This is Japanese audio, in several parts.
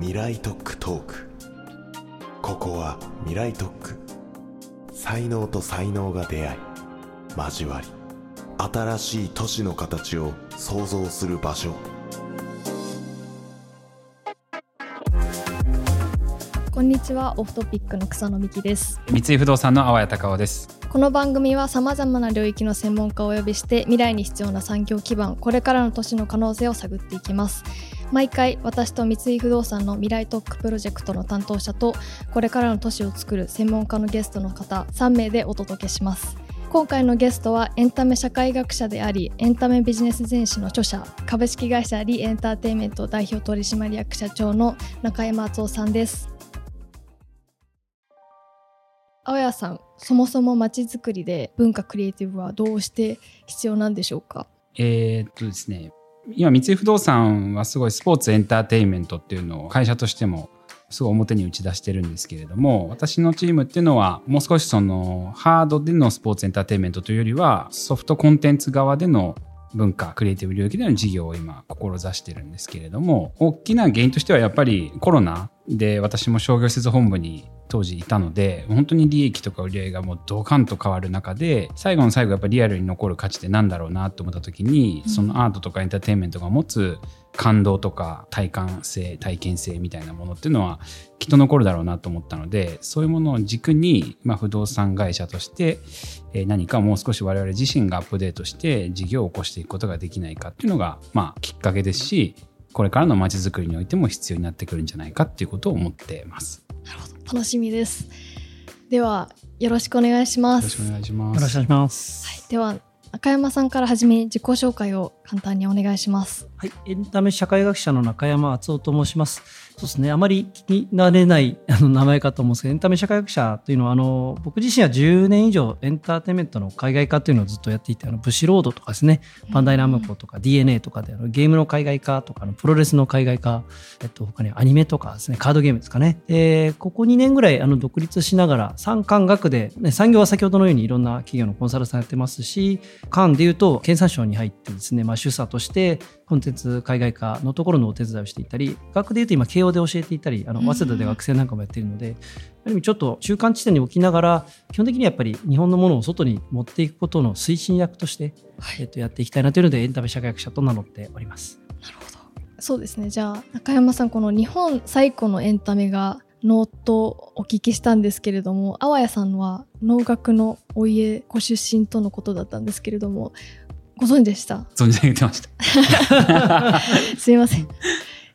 未来特区トーク。ここは未来特区才能と才能が出会い交わり新しい都市の形を創造する場所。こんにちはオフトピックの草野美希です。三井不動産の淡谷隆夫です。この番組はさまざまな領域の専門家をお呼びして未来に必要な産業基盤これからの都市の可能性を探っていきます毎回私と三井不動産の未来特区プロジェクトの担当者とこれからの都市を作る専門家のゲストの方3名でお届けします。今回のゲストはエンタメ社会学者でありエンタメビジネス全史の著者株式会社リエンターテインメント代表取締役社長の中山敦夫さんです。青谷さんそもそもまちづくりで文化クリエイティブはどうして必要なんでしょうか？えー、っとですね今三井不動産はすごいスポーツエンターテインメントっていうのを会社としてもすごい表に打ち出してるんですけれども私のチームっていうのはもう少しそのハードでのスポーツエンターテインメントというよりはソフトコンテンツ側での文化クリエイティブ領域での事業を今志してるんですけれども大きな原因としてはやっぱりコロナで私も商業施設本部に当時いたので本当に利益とか売り上げがもうドカンと変わる中で最後の最後やっぱリアルに残る価値って何だろうなと思った時に、そのアートとかエンターテインメントが持つ感動とか体感性体験性みたいなものっていうのはきっと残るだろうなと思ったのでそういうものを軸に、まあ、不動産会社として何かもう少し我々自身がアップデートして事業を起こしていくことができないかっていうのが、まあ、きっかけですしこれからのまちづくりにおいても必要になってくるんじゃないかっていうことを思ってます。なるほど。楽しみです。ではよろしくお願いします。よろしくお願いします。よろしくお願いします、はい、では中山さんからはじめ自己紹介を簡単にお願いします。はいエンタメ社会学者の中山敦夫と申します。そうですね、あまり聞き慣れないあの名前かと思うんですけど、エンタメ社会学者というのは、あの僕自身は10年以上エンターテインメントの海外化というのをずっとやっていて、あのブシロードとかですね、バンダイナムコとか DNA とかであのゲームの海外化とかのプロレスの海外化、えっと、他にアニメとかですね、カードゲームですかね。で、ここ2年ぐらいあの独立しながら、産官学で、ね、産業は先ほどのようにいろんな企業のコンサルさんやってますし、官でいうと経産省に入ってですね、まあ、主査としてコンテンツ海外化のところのお手伝いをしていたり、学でいうと今、慶応で教えていたり、あの早稲田で学生なんかもやっているので、ある意味ちょっと中間地点に置きながら、基本的にはやっぱり日本のものを外に持っていくことの推進役として、はい、えっと、やっていきたいなというので、エンタメ社会学者と名乗っております。なるほど。そうですね。じゃあ、中山さん、この日本最古のエンタメが能とお聞きしたんですけれども、あわやさんは農学のお家ご出身とのことだったんですけれども、ご存知でした？存じ上げてました。すいません。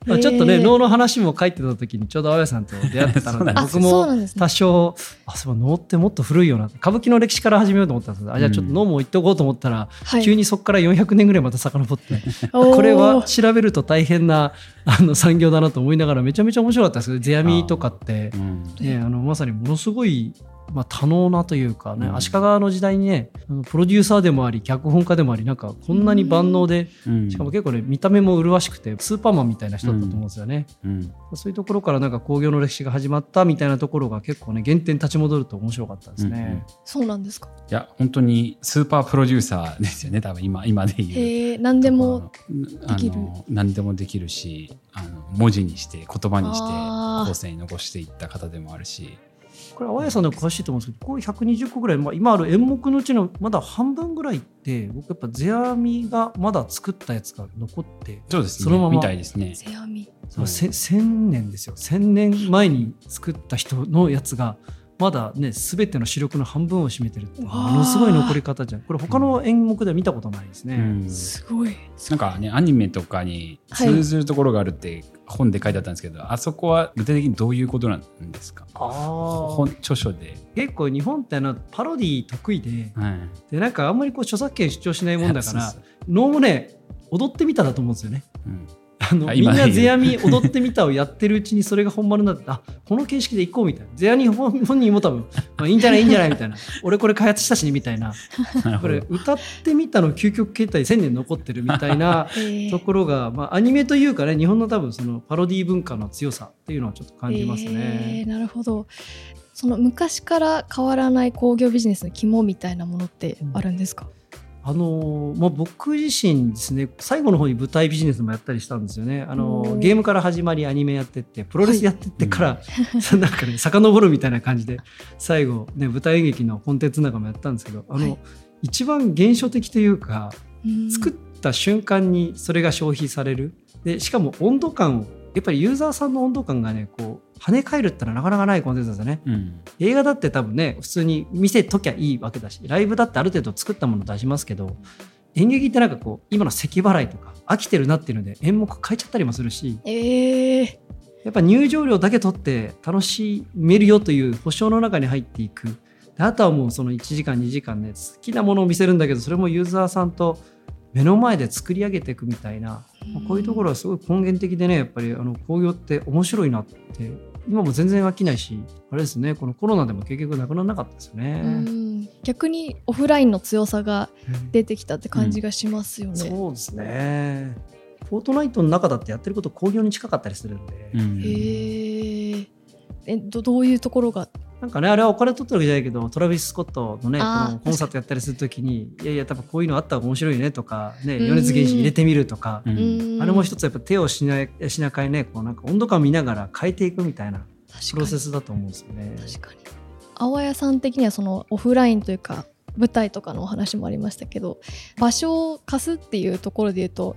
まあ、ちょっとね、能の話も書いてた時にちょうど青谷さんと出会ってたので僕も多少あそう能ってもっと古いよな歌舞伎の歴史から始めようと思ったんですあじゃあちょっと能も言っておこうと思ったら、急にそこから400年ぐらいまた遡って、これは調べると大変なあの産業だなと思いながらめちゃめちゃ面白かったですけど世阿弥とかって、ね、あのまさにものすごいまあ、多能なというかね、うん、足利の時代にねプロデューサーでもあり脚本家でもありなんかこんなに万能で、うん、しかも結構ね見た目も麗しくてスーパーマンみたいな人だったと思うんですよね、うん、そういうところからなんか工業の歴史が始まったみたいなところが結構ね原点立ち戻ると面白かったですね、そうなんですか？いや本当にスーパープロデューサーですよね多分今今で言う。何でもできる。何でもできるしあの文字にして言葉にして後世に残していった方でもあるしこれ、淡谷さんの詳しいと思うんですけど、こういう120個ぐらい、まあ、今ある演目のうちのまだ半分ぐらいって、僕やっぱ世阿弥がまだ作ったやつが残って、そうですね、そのまま。みたいですね。世阿弥。千年ですよ。千年前に作った人のやつが、まだね全ての視力の半分を占めてるってものすごい残り方じゃん。これ他の演目では見たことないですね、うん、すごい。なんかねアニメとかに通ずるところがあるって本で書いてあったんですけど、はい、あそこは具体的にどういうことなんですか？あ本著書で。結構日本ってあのパロディ得意ではい、でなんかあんまりこう著作権主張しないもんだから 能もね踊ってみただと思うんですよね、うんあのみんな世阿弥踊ってみたをやってるうちにそれが本丸になってあこの形式でいこうみたいな。世阿弥本人も多分、まあ、いいんじゃないいいんじゃないみたいな。俺これ開発したしねみたいな。これ歌ってみたの究極形態1000年残ってるみたいな ところが、まあ、アニメというかね日本の多分そのパロディ文化の強さっていうのはちょっと感じますね。えー、なるほど。その昔から変わらない工業ビジネスの肝みたいなものってあるんですか、うあのまあ、僕自身ですね最後の方に舞台ビジネスもやったりしたんですよね。あのゲームから始まりアニメやってってプロレスやってってから、はい、なんかね遡るみたいな感じで最後、ね、舞台演劇のコンテンツなんかもやったんですけどあの、はい、一番現象的というか作った瞬間にそれが消費される。でしかも温度感をやっぱりユーザーさんの温度感がねこう跳ね返るってのはなかなかないコンテンツですよね、うん、映画だって多分ね普通に見せときゃいいわけだしライブだってある程度作ったもの出しますけど演劇ってなんかこう今の咳払いとか飽きてるなっていうので演目変えちゃったりもするし、えー、やっぱ入場料だけ取って楽しめるよという保証の中に入っていく。あとはもうその1時間2時間ね好きなものを見せるんだけどそれもユーザーさんと目の前で作り上げていくみたいな、まあ、こういうところはすごい根源的でねやっぱりあの工業って面白いなって今も全然飽きないしあれですねこのコロナでも結局なくならなかったですよね。逆にオフラインの強さが出てきたって感じがしますよね、うん、そうですね。フォートナイトの中だってやってること工業に近かったりするんで、うん、へえどどういうところがなんかね、あれはお金取ったわけじゃないけど、トラビス・スコットのね、このコンサートやったりするときに、いやいや、多分こういうのあったら面白いねとか、ね、余熱原子入れてみるとか、あれも一つやっぱ手をしなしなかいね、こうなんか温度感見ながら変えていくみたいなプロセスだと思うんですよね。確かに。青谷さん的にはそのオフラインというか、舞台とかのお話もありましたけど場所を貸すっていうところで言うと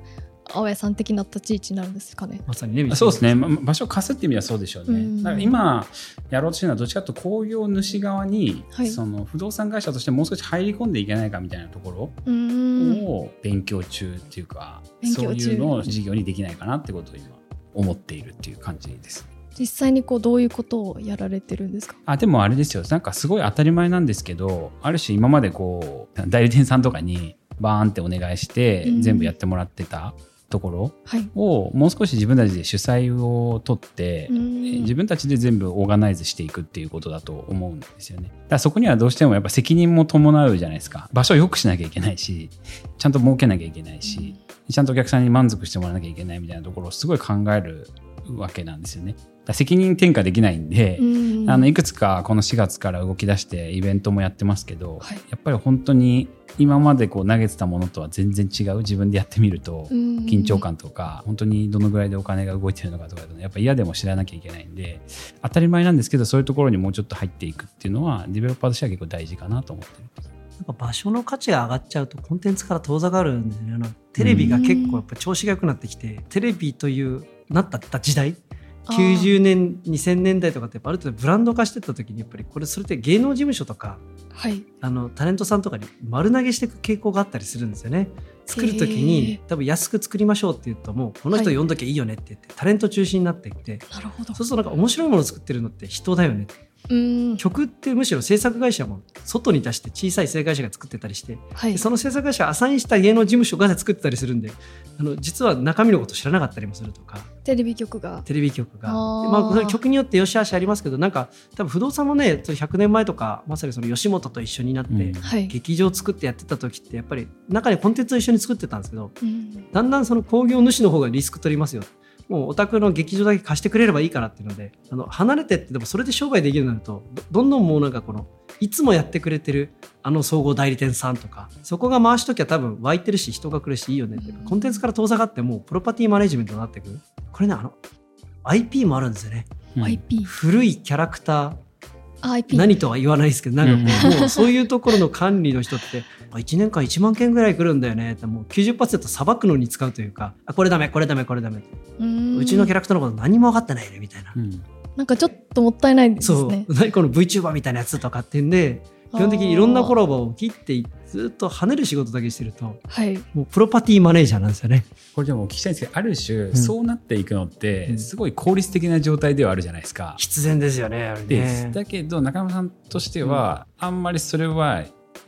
青谷さん的な立ち位置になるんですかね。まさにね。そうですね。場所を貸すって意味はそうでしょうね。だから今やろうとしてるのはどっちかというと工業主側に、はい、その不動産会社としてもう少し入り込んでいけないかみたいなところを勉強中っていうか、そういうのを事業にできないかなってことを今思っているっていう感じです。実際にこうどういうことをやられてるんですか？あでもあれですよなんかすごい当たり前なんですけどある種今までこう代理店さんとかにバーンってお願いして全部やってもらってたところをもう少し自分たちで主催を取って、自分たちで全部オーガナイズしていくっていうことだと思うんですよね。だからそこにはどうしてもやっぱ責任も伴うじゃないですか。場所を良くしなきゃいけないし、ちゃんと儲けなきゃいけないし、ちゃんとお客さんに満足してもらわなきゃいけないみたいなところをすごい考えるわけなんですよね。責任転嫁できないんで、ん。あのいくつかこの4月から動き出してイベントもやってますけど、はい、やっぱり本当に今までこう投げてたものとは全然違う自分でやってみると緊張感とか本当にどのぐらいでお金が動いてるのかとかやっぱ嫌でも知らなきゃいけないんで当たり前なんですけどそういうところにもうちょっと入っていくっていうのはディベロッパーとしては結構大事かなと思ってるなんか場所の価値が上がっちゃうとコンテンツから遠ざかるんですよね。テレビが結構やっぱ調子が良くなってきて、テレビというなった時代90年2000年代とかってある程度ブランド化してった時にやっぱりこれそれって芸能事務所とか、はい、あのタレントさんとかに丸投げしていく傾向があったりするんですよね。作る時に多分安く作りましょうって言うともうこの人呼んどきゃいいよねって言って、はい、タレント中心になっていってなるほど。そうするとなんか面白いものを作ってるのって人だよねって曲ってむしろ制作会社も外に出して小さい制作会社が作ってたりして、はい、その制作会社アサインした芸能事務所が作ってたりするんであの実は中身のこと知らなかったりもするとか。テレビ局が。テレビ局が。まあ、曲によってよしあしありますけどなんか多分不動産もね100年前とかまさにその吉本と一緒になって、うん。劇場作ってやってた時ってやっぱり中にコンテンツを一緒に作ってたんですけど、うん、だんだんその興行主の方がリスク取りますよもうお宅の劇場だけ貸してくれればいいからっていうのであの離れてってでもそれで商売できるようになるとどんどんもうなんかこのいつもやってくれてるあの総合代理店さんとかそこが回しときゃ多分湧いてるし人が来るしいいよねってコンテンツから遠ざかってもうプロパティマネジメントになってくる。これねあの IP もあるんですよね、うん、IP 古いキャラクター。IP 何とは言わないですけどなんかもうそういうところの管理の人って1年間1万件ぐらい来るんだよね。ってもう90%さばくのに使うというかあこれダメこれダメこれダメ。うちのキャラクターのこと何も分かってないねみたいな、うん、なんかちょっともったいないですね。そう。何この VTuber みたいなやつとかってんで基本的にいろんなコラボを切ってずっと跳ねる仕事だけしてると、はい、もうプロパティマネージャーなんですよね。これでもお聞きしたいんですけどある種、そうなっていくのってすごい効率的な状態ではあるじゃないですか。必然ですよね。ね。だけど中山さんとしては、あんまりそれは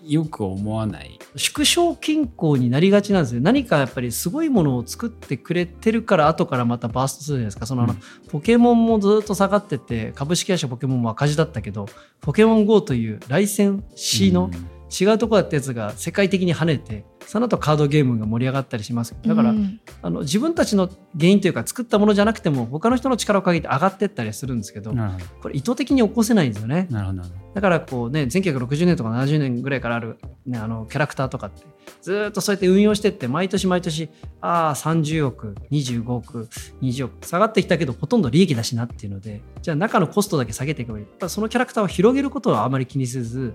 よく思わない。縮小均衡になりがちなんですよ。何かやっぱりすごいものを作ってくれてるから後からまたバーストするじゃないですか。そのあの、うん、ポケモンもずっと下がってて株式会社ポケモンも赤字だったけどポケモン GO というライセン C の違うところだったやつが世界的に跳ねてその後カードゲームが盛り上がったりします。だから、うん。あの自分たちの原因というか作ったものじゃなくても他の人の力を借りて上がってったりするんですけど、これ意図的に起こせないんですよね。なるほどなるほだからこうね1960年とか70年ぐらいからある、ね、あのキャラクターとかってずーっとそうやって運用してって毎年毎年ああ30億25億20億下がってきたけどほとんど利益だしなっていうのでじゃあ中のコストだけ下げていけばいい。そのキャラクターを広げることはあまり気にせず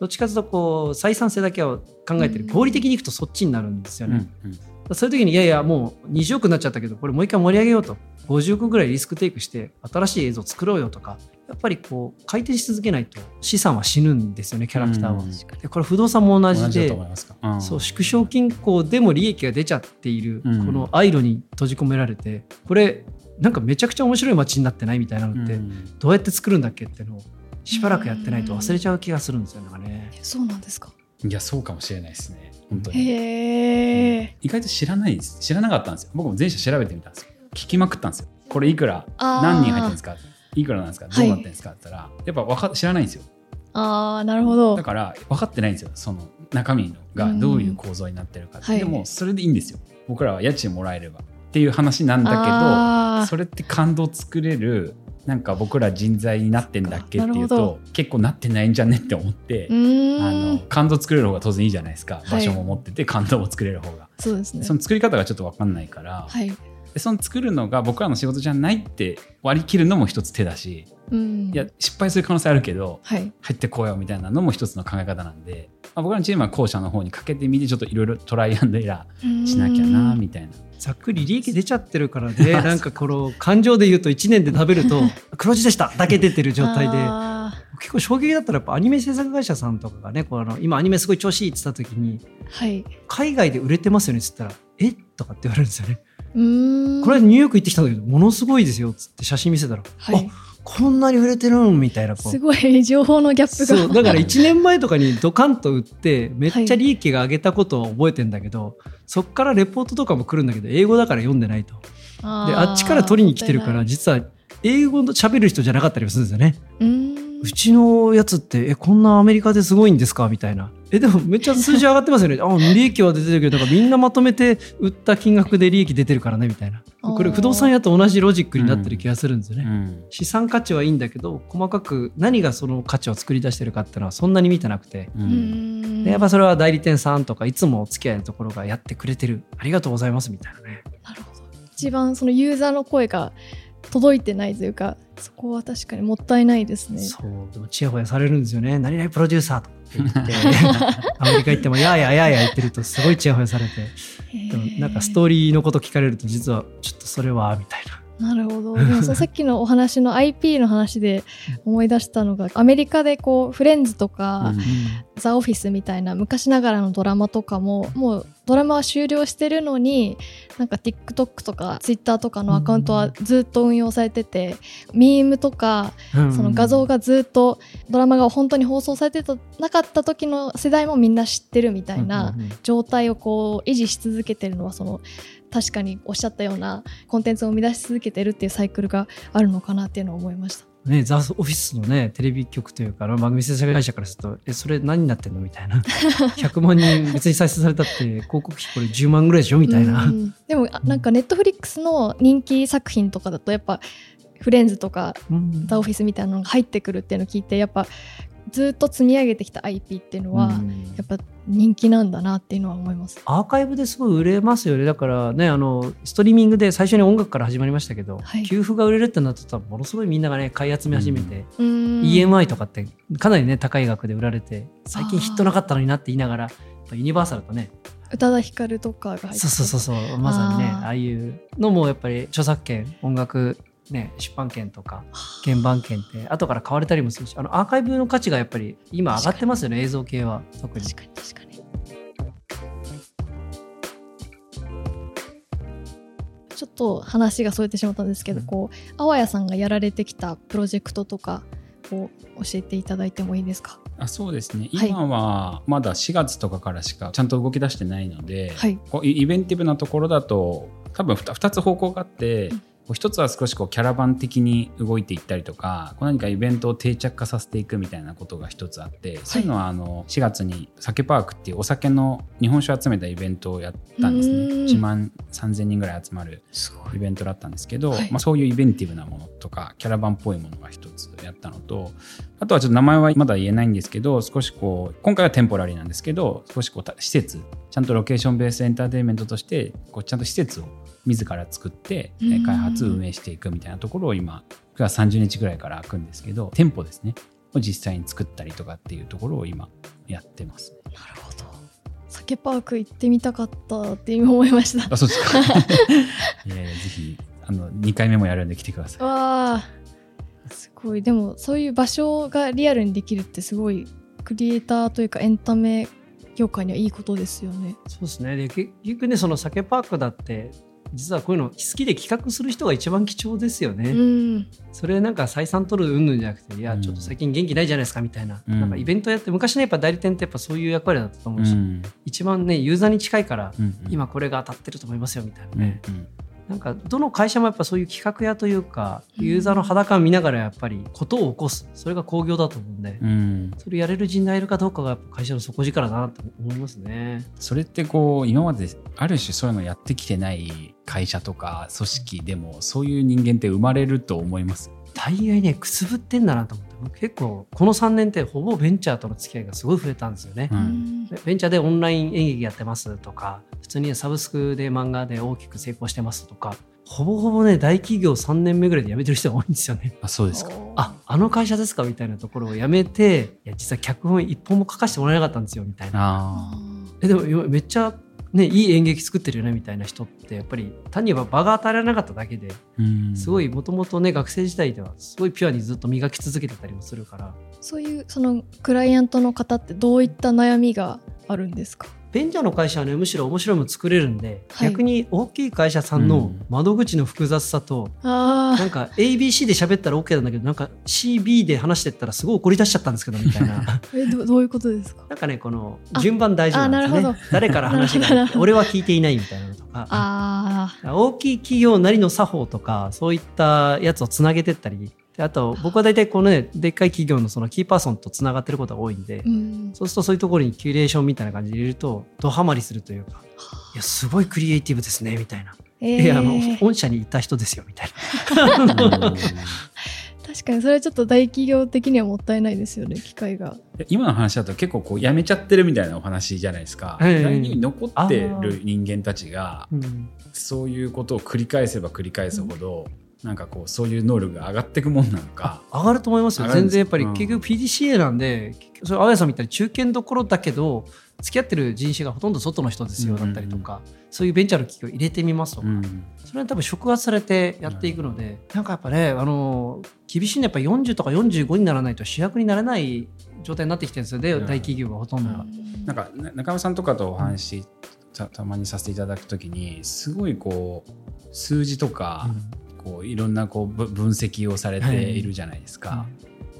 どっちかというとこう採算性だけを考えてる。うん。合理的にいくとそっちになるんですよど、ね。うんうん。そういう時にいやいやもう20億になっちゃったけどこれもう一回盛り上げようと。50億ぐらいリスクテイクして新しい映像作ろうよとかやっぱりこう回転し続けないと資産は死ぬんですよねキャラクターは。うん。でこれ不動産も同じでと思いますか、うん。そう縮小均衡でも利益が出ちゃっているこうん。のアイロに閉じ込められてこれなんかめちゃくちゃ面白い街になってないみたいなのってうん。どうやって作るんだっけっていうのをしばらくやってないと忘れちゃう気がするんですよね。なんかねそうなんですか。いやそうかもしれないですね。本当に。へえ意外と知らないです。知らなかったんですよ。僕も全社調べてみたんですよ。聞きまくったんですよ。これいくら何人入ってるんですかいくらなんですか？はい。どうなってるんですか？って言ったら、やっぱわか知らないんですよ。ああなるほど。だから分かってないんですよ。その中身のがどういう構造になってるかって、うんでもそれでいいんですよ。僕らは家賃もらえれば。っていう話なんだけどそれって感動作れるなんか僕ら人材になってんだっけ？っていうと結構なってないんじゃね？って思って、あの感動作れる方が当然いいじゃないですか。い。場所も持ってて感動も作れる方が、そうですね。その作り方がちょっと分かんないから、はいでその作るのが僕らの仕事じゃないって割り切るのも一つ手だし、うん。いや失敗する可能性あるけどはい。入ってこようみたいなのも一つの考え方なんで、まあ、僕らのチームは後者の方にかけてみてちょっといろいろトライアンドエラーしなきゃなみたいな。ざっくり利益出ちゃってるからね。なんかこの感情で言うと1年で食べると 黒字でした。だけ出てる状態で。あ結構衝撃だったらやっぱアニメ制作会社さんとかがねこうあの今アニメすごい調子いいって言った時にーはい。海外で売れてますよねって言ったらえ？とかって言われるんですよね。これニューヨーク行ってきたんだけどものすごいですよっつって写真見せたら、はい。あこんなに売れてるんみたいな。すごい情報のギャップが。そうだから1年前とかにドカンと売ってめっちゃ利益が上げたことを覚えてんだけど、そっからレポートとかも来るんだけど英語だから読んでないと。あーであっちから取りに来てるから実は英語の喋る人じゃなかったりもするんですよね。うちのやつってえこんなアメリカですごいんですか？みたいな。えでもめっちゃ数字上がってますよね。あ利益は出てるけどなんかみんなまとめて売った金額で利益出てるからねみたいな。これ不動産屋と同じロジックになってる気がするんですよね。うん資産価値はいいんだけど細かく何がその価値を作り出してるかっていうのはそんなに見てなくて。うんでやっぱそれは代理店さんとかいつもお付き合いのところがやってくれてるありがとうございますみたいなねなるほど一番そのユーザーの声が届いてないというかそこは確かにもったいないですね。そうでもチヤホヤされるんですよね。何々プロデューサーと言って アメリカ行ってもやーやーやーやー言ってるとすごいチヤホヤされてでもなんかストーリーのこと聞かれると実はちょっとそれはみたいななるほどでもさっきのお話の IP の話で思い出したのがアメリカでこうフレンズとか、うんザ・オフィスみたいな昔ながらのドラマとかももうドラマは終了してるのになんか TikTok とか Twitter とかのアカウントはずっと運用されてて、ミームとかうん。その画像がずっとドラマが本当に放送されてたなかった時の世代もみんな知ってるみたいなうんうんうん。状態をこう維持し続けてるのはその確かにおっしゃったようなコンテンツを生み出し続けてるっていうサイクルがあるのかなっていうのを思いました。ね、ザ・オフィスのねテレビ局というか番組制作会社からするとえそれ何になってんのみたいな。100万人別に再生されたって広告費これ10万ぐらいでしょ？みたいな、うんでもあなんかネットフリックスの人気作品とかだとやっぱフレンズとかうん。ザ・オフィスみたいなのが入ってくるっていうのを聞いてやっぱずっと積み上げてきた IP っていうのは、うん。やっぱ人気なんだなっていうのは思います。アーカイブですごい売れますよね。だからねあのストリーミングで最初に音楽から始まりましたけど、はい。給付が売れるってなったらものすごいみんながね買い集め始めて、うーん EMI とかってかなりね高い額で売られて最近ヒットなかったのになって言いながらユニバーサルとね宇多田ヒカルとかが入って。そうそうそうそうまさにねああいうのもやっぱり著作権音楽ね出版権とか鍵盤権って後から買われたりもするしあのアーカイブの価値がやっぱり今上がってますよね映像系は特に。確かに確かに。ちょっと話がそれてしまったんですけど、うん。こうあわやさんがやられてきたプロジェクトとかを教えていただいてもいいですか？あそうですね。はい。今はまだ4月とかからしかちゃんと動き出してないので、はい。こうイイベンティブなところだと多分 2, つ方向があって、こう一つは少しこうキャラバン的に動いていったりとかこう何かイベントを定着化させていくみたいなことが一つあって、そういうのはあの4月に酒パークっていうお酒の日本酒を集めたイベントをやったんですね。うーん。1万3000人ぐらい集まるイベントだったんですけど、はい。まあ、そういうイベンティブなものとかキャラバンっぽいものが一つやったのとあとはちょっと名前はまだ言えないんですけど少しこう今回はテンポラリーなんですけど少しこうた施設ちゃんとロケーションベースエンターテインメントとしてこうちゃんと施設を自ら作って開発運営していくみたいなところを今9月30日ぐらいから開くんですけど店舗ですね。を実際に作ったりとかっていうところを今やってます。なるほど。酒パーク行ってみたかったって今思いました。あそうですか。いやいやぜひあの2回目もやるんで来てください。わあすごい。でもそういう場所がリアルにできるってすごいクリエイターというかエンタメ業界にはいいことですよね。そうですね。で結局ねその酒パークだって実はこういうの好きで企画する人が一番貴重ですよね。うん。それなんか採算取る云々じゃなくていやうん。ちょっと最近元気ないじゃないですかみたいな,、うん。なんかイベントやって昔ねやっぱ代理店ってやっぱそういう役割だったと思うし、うん。一番ねユーザーに近いから、うんうん。今これが当たってると思いますよみたいな。うんね、うん。なんかどの会社もやっぱそういう企画屋というかうん。ユーザーの肌感見ながらやっぱりことを起こす。それが興行だと思うんで、うん。それやれる人材いるかどうかがやっぱ会社の底力だなと思いますね。それってこう今まである種そういうのやってきてない会社とか組織でもそういう人間って生まれると思います？大概ねくすぶってんだなと思って僕結構この3年ってほぼベンチャーとの付き合いがすごい増えたんですよね。ううんんベンチャーでオンライン演劇やってますとか普通にサブスクで漫画で大きく成功してますとかほぼほぼね大企業3年目ぐらいで辞めてる人が多いんですよね。あそうですか。ああの会社ですかみたいなところを辞めていや実は脚本一本も書かせてもらえなかったんですよみたいな。ああえでも今めっちゃねいい演劇作ってるよねみたいな人ってやっぱり単に言えば場が与えられなかっただけでうん。すごいもともとね学生時代ではすごいピュアにずっと磨き続けてたりもするから。そういうそのクライアントの方ってどういった悩みがあるんですか？ベンチャーの会社はねむしろ面白いもの作れるんで、はい。逆に大きい会社さんのうん。窓口の複雑さと、あなんか ABC で喋ったら OK なんだけどなんか CB で話してったらすごい怒り出しちゃったんですけどみたいな。あ えどどういうことですか？なんかねこのあ順番大事なんですね。誰から話が俺は聞いていないみたいなのとか。あ大きい企業なりの作法とかそういったやつをつなげてったりであと僕は大体このねでっかい企業のそのキーパーソンとつながってることが多いんで、ーうん。そうするとそういうところにキュレーションみたいな感じで入れるとドハマりするというかいやすごいクリエイティブですねみたいな、えいやあのー本社にいた人ですよみたいな。確かにそれはちょっと大企業的にはもったいないですよね機会が。今の話だと結構こうやめちゃってるみたいなお話じゃないですか。ええ来に残ってる人間たちがうん。そういうことを繰り返せば繰り返すほど、なんかこうそういう能力が上がっていくもんなのか。上がると思いますよ。全然やっぱりうん。結局 PDCA なんで、それ青谷さんみたいに中堅どころだけど付き合ってる人種がほとんど外の人ですよだったりとか、そういうベンチャーの企業入れてみますとか、うん。それは多分触発されてやっていくので、なんかやっぱねあの厳しいのはやっぱ40とか45にならないと主役になれない状態になってきてるんですよ。ね、うん大企業がほとんどが。なんかな中山さんとかとお話したたまにさせていただくときにすごいこう数字とか、こういろんなこうぶ分析をされているじゃないですか、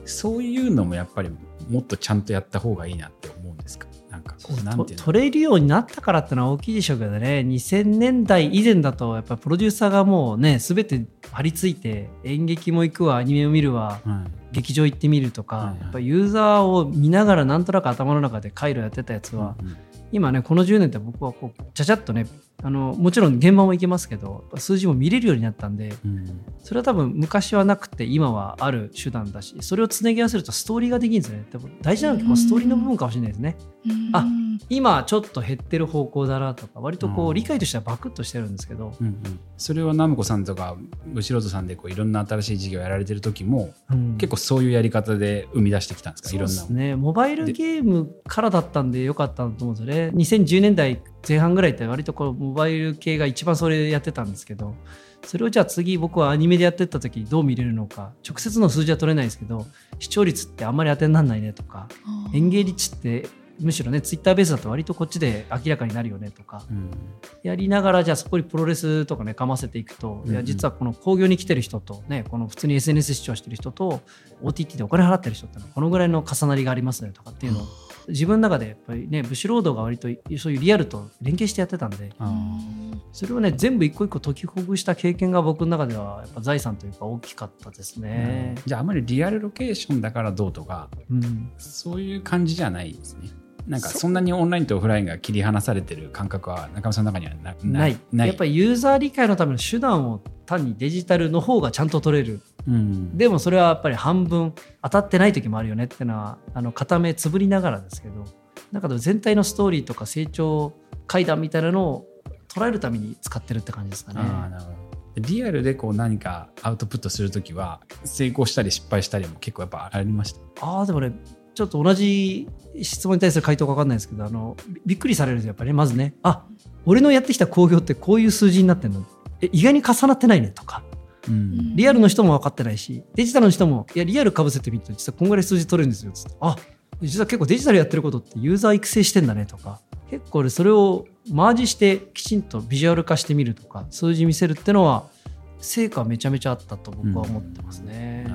そういうのもやっぱりもっとちゃんとやった方がいいなって思うんですか？なんかこう取れるようになったからってのは大きいでしょうけどね。2000年代以前だとやっぱプロデューサーがもうね全て張り付いて演劇も行くわアニメを見るわはい。劇場行ってみるとか、はいはい。やっぱユーザーを見ながらなんとなく頭の中で回路やってたやつは、うんうん今ねこの10年って僕はこうちゃちゃっとねあのもちろん現場も行けますけど数字も見れるようになったんでうん。それは多分昔はなくて今はある手段だしそれをつなぎ合わせるとストーリーができるんですよね。多分大事なのは結構ストーリーの部分かもしれないですね。あうん。今ちょっと減ってる方向だなとか割とこううん。理解としてはバクッとしてるんですけど、うんうん。それはナムコさんとかブシロードさんでこういろんな新しい事業やられてる時もうん。結構そういうやり方で生み出してきたんですか？そういろんな。ですねモバイルゲームからだったんでよかったと思うんですよね2010年代前半ぐらいって割とこうモバイル系が一番それやってたんですけどそれをじゃあ次僕はアニメでやってった時どう見れるのか直接の数字は取れないですけど視聴率ってあんまり当てにならないねとか演芸率ってむしろねツイッターベースだと割とこっちで明らかになるよねとかうん。やりながらじゃあそこにプロレスとかねかませていくと、うんうん。いや実はこの興行に来てる人とねこの普通に SNS 視聴してる人と OTT でお金払ってる人ってのはこのぐらいの重なりがありますねとかっていうのを自分の中でやっぱりねブシロードが割とそういうリアルと連携してやってたんであそれをね全部一個一個解きほぐした経験が僕の中ではやっぱ財産というか大きかったですーね。じゃああまりリアルロケーションだからどうとかうん。そういう感じじゃないですね。なんかそんなにオンラインとオフラインが切り離されてる感覚は中村さんの中にはなない。やっぱりユーザー理解のための手段を単にデジタルの方がちゃんと取れるうん、でもそれはやっぱり半分当たってない時もあるよねっていうのはあの片目つぶりながらですけどだから全体のストーリーとか成長階段みたいなのを捉えるために使ってるって感じですかね。リアルでこう何かアウトプットするときは成功したり失敗したりも結構やっぱありました？ああでもねちょっと同じ質問に対する回答か分かんないですけどあのびびっくりされるんですよやっぱりねまずねあ俺のやってきた興行ってこういう数字になってんの。え意外に重なってないねとかうん。リアルの人も分かってないしデジタルの人もいやリアルかぶせてみると実はこんぐらい数字取れるんですよつってあ実は結構デジタルやってることってユーザー育成してんだねとか結構俺それをマージしてきちんとビジュアル化してみるとか数字見せるってのは成果はめちゃめちゃあったと僕は思ってますね。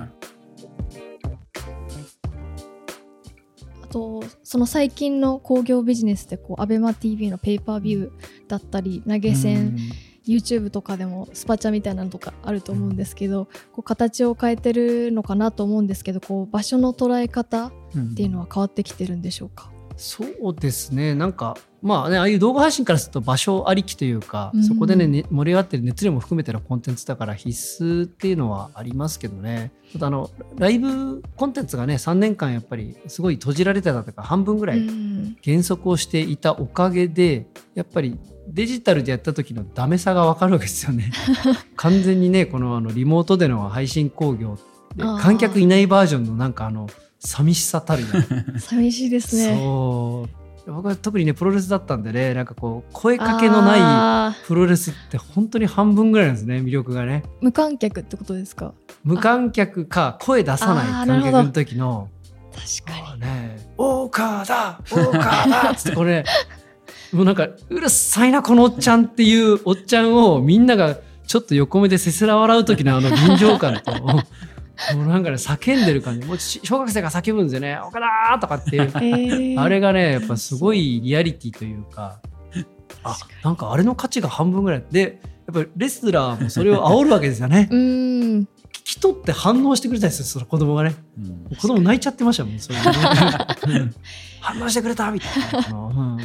あとその最近の興行ビジネスでこう ABEMATV のペーパービューだったり投げ銭 YouTube とかでもスパチャみたいなのとかあると思うんですけど、こう形を変えてるのかなと思うんですけどこう場所の捉え方っうんていうのは変わってきてるんでしょうか、そうですね。なんかまあねああいう動画配信からすると場所ありきというか、うん。そこでねね盛り上がってる熱量も含めてのコンテンツだから必須っていうのはありますけどね。ちょっとあのライブコンテンツがね3年間やっぱりすごい閉じられてたというか半分ぐらういん。減速をしていたおかげでやっぱりデジタルでやった時のダメさが分かるわけですよね。完全にねこのあのリモートでの配信興行観客いないバージョンのなんかあの寂しさたるや 寂しいですね。そう。僕は特にねプロレスだったんでねなんかこう声かけのないあプロレスって本当に半分ぐらいなんですね魅力がね。ー無観客ってことですか？無観客か声出さない観客の時の。確かあーね岡田岡田っつってこれもうなんかうるさいなこのおっちゃんっていうおっちゃんをみんながちょっと横目でせせら笑う時のあの臨場感と もうなんかね叫んでる感じもうし小学生が叫ぶんですよね「岡田!」とかっていうに、えーあれがね、やっぱすごいリアリティというか、あ、なんかあれの価値が半分ぐらい。で、やっぱりレスラーもそれを煽るわけですよね。うーん聞き取って反応してくれたんですよ、その子供がね。うん子供泣いちゃってましたもん、それでねうん反応してくれたみたいな。うん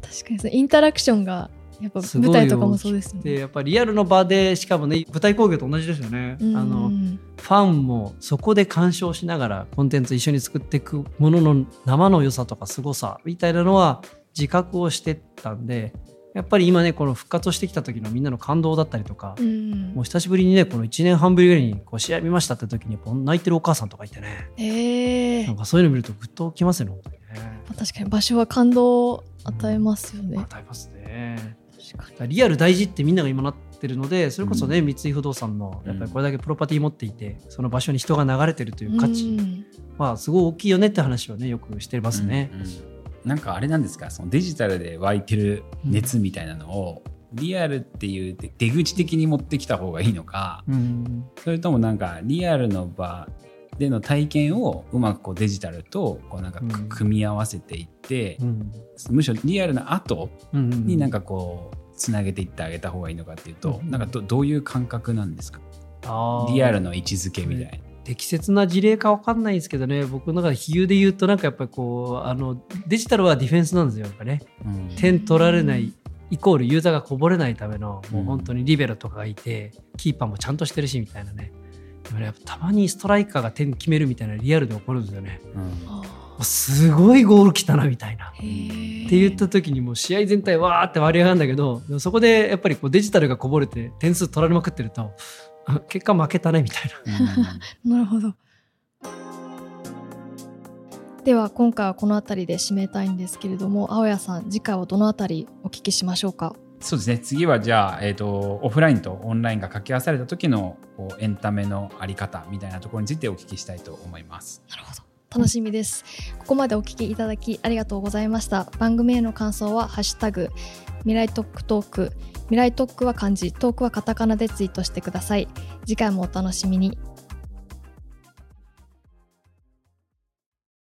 確かにそのインタラクションがやっぱ舞台とかもそうですよで、ね。やっぱリアルの場で、しかもね、舞台工業と同じですよね。うんあの、ファンもそこで鑑賞しながらコンテンツ一緒に作っていくものの生の良さとか凄さみたいなのは自覚をしてったんでやっぱり今ねこの復活してきた時のみんなの感動だったりとか、うんもう久しぶりにねこの1年半ぶりぐらいにこう試合見ましたって時に泣いてるお母さんとかいてねええなんかそういうの見るとグッときますよね本当にね。確かに場所は感動を与えますよね。与えますね。確かだからリアル大事ってみんなが今なってるのでそれこそね、三井不動産のやっぱりこれだけプロパティ持っていてその場所に人が流れてるというに。価値、うんまあすごい大きいよねって話をねよくしてますね。うんうんなんかあれなんですか？そのデジタルで湧いてる熱みたいなのを、リアルっていう出出口的に持ってきた方がいいのかうん。それともなんかリアルの場での体験をうまくこうデジタルとこうなんか組み合わせていって、うん。むしろリアルな後うんになんかこうつなげていってあげた方がいいのかっていうと、うんなんかどどういう感覚なんですか？リアルの位置づけみたいな。適切な事例か分かんないんですけどね。僕の中で比喩で言うとなんかやっぱりこうあのデジタルはディフェンスなんですよやっぱね。うん。点取られないイコールユーザーがこぼれないためのもううん本当にリベロとかがいてキーパーもちゃんとしてるしみたいなね。でもねやっぱたまにストライカーが点決めるみたいなリアルで起こるんですよね。うん。あもうすごいゴール来たなみたいな。って言った時にもう試合全体わー。って盛り上がるんだけどそこでやっぱりこうデジタルがこぼれて点数取られまくってるとあ結果負けたねみたいな。なるほど。では今回はこの辺りで締めたいんですけれども青谷さん次回はどの辺りお聞きしましょうか？そうですね次はじゃあ、えー、とオフラインとオンラインが掛け合わされた時のこうエンタメのあり方みたいなところについてお聞きしたいと思います。なるほど楽しみですここまでお聞きいただきありがとうございました番組への感想は「ハッシュタグ未来特区トーク」未来特区は漢字。トークはカタカナでツイートしてください。次回もお楽しみに。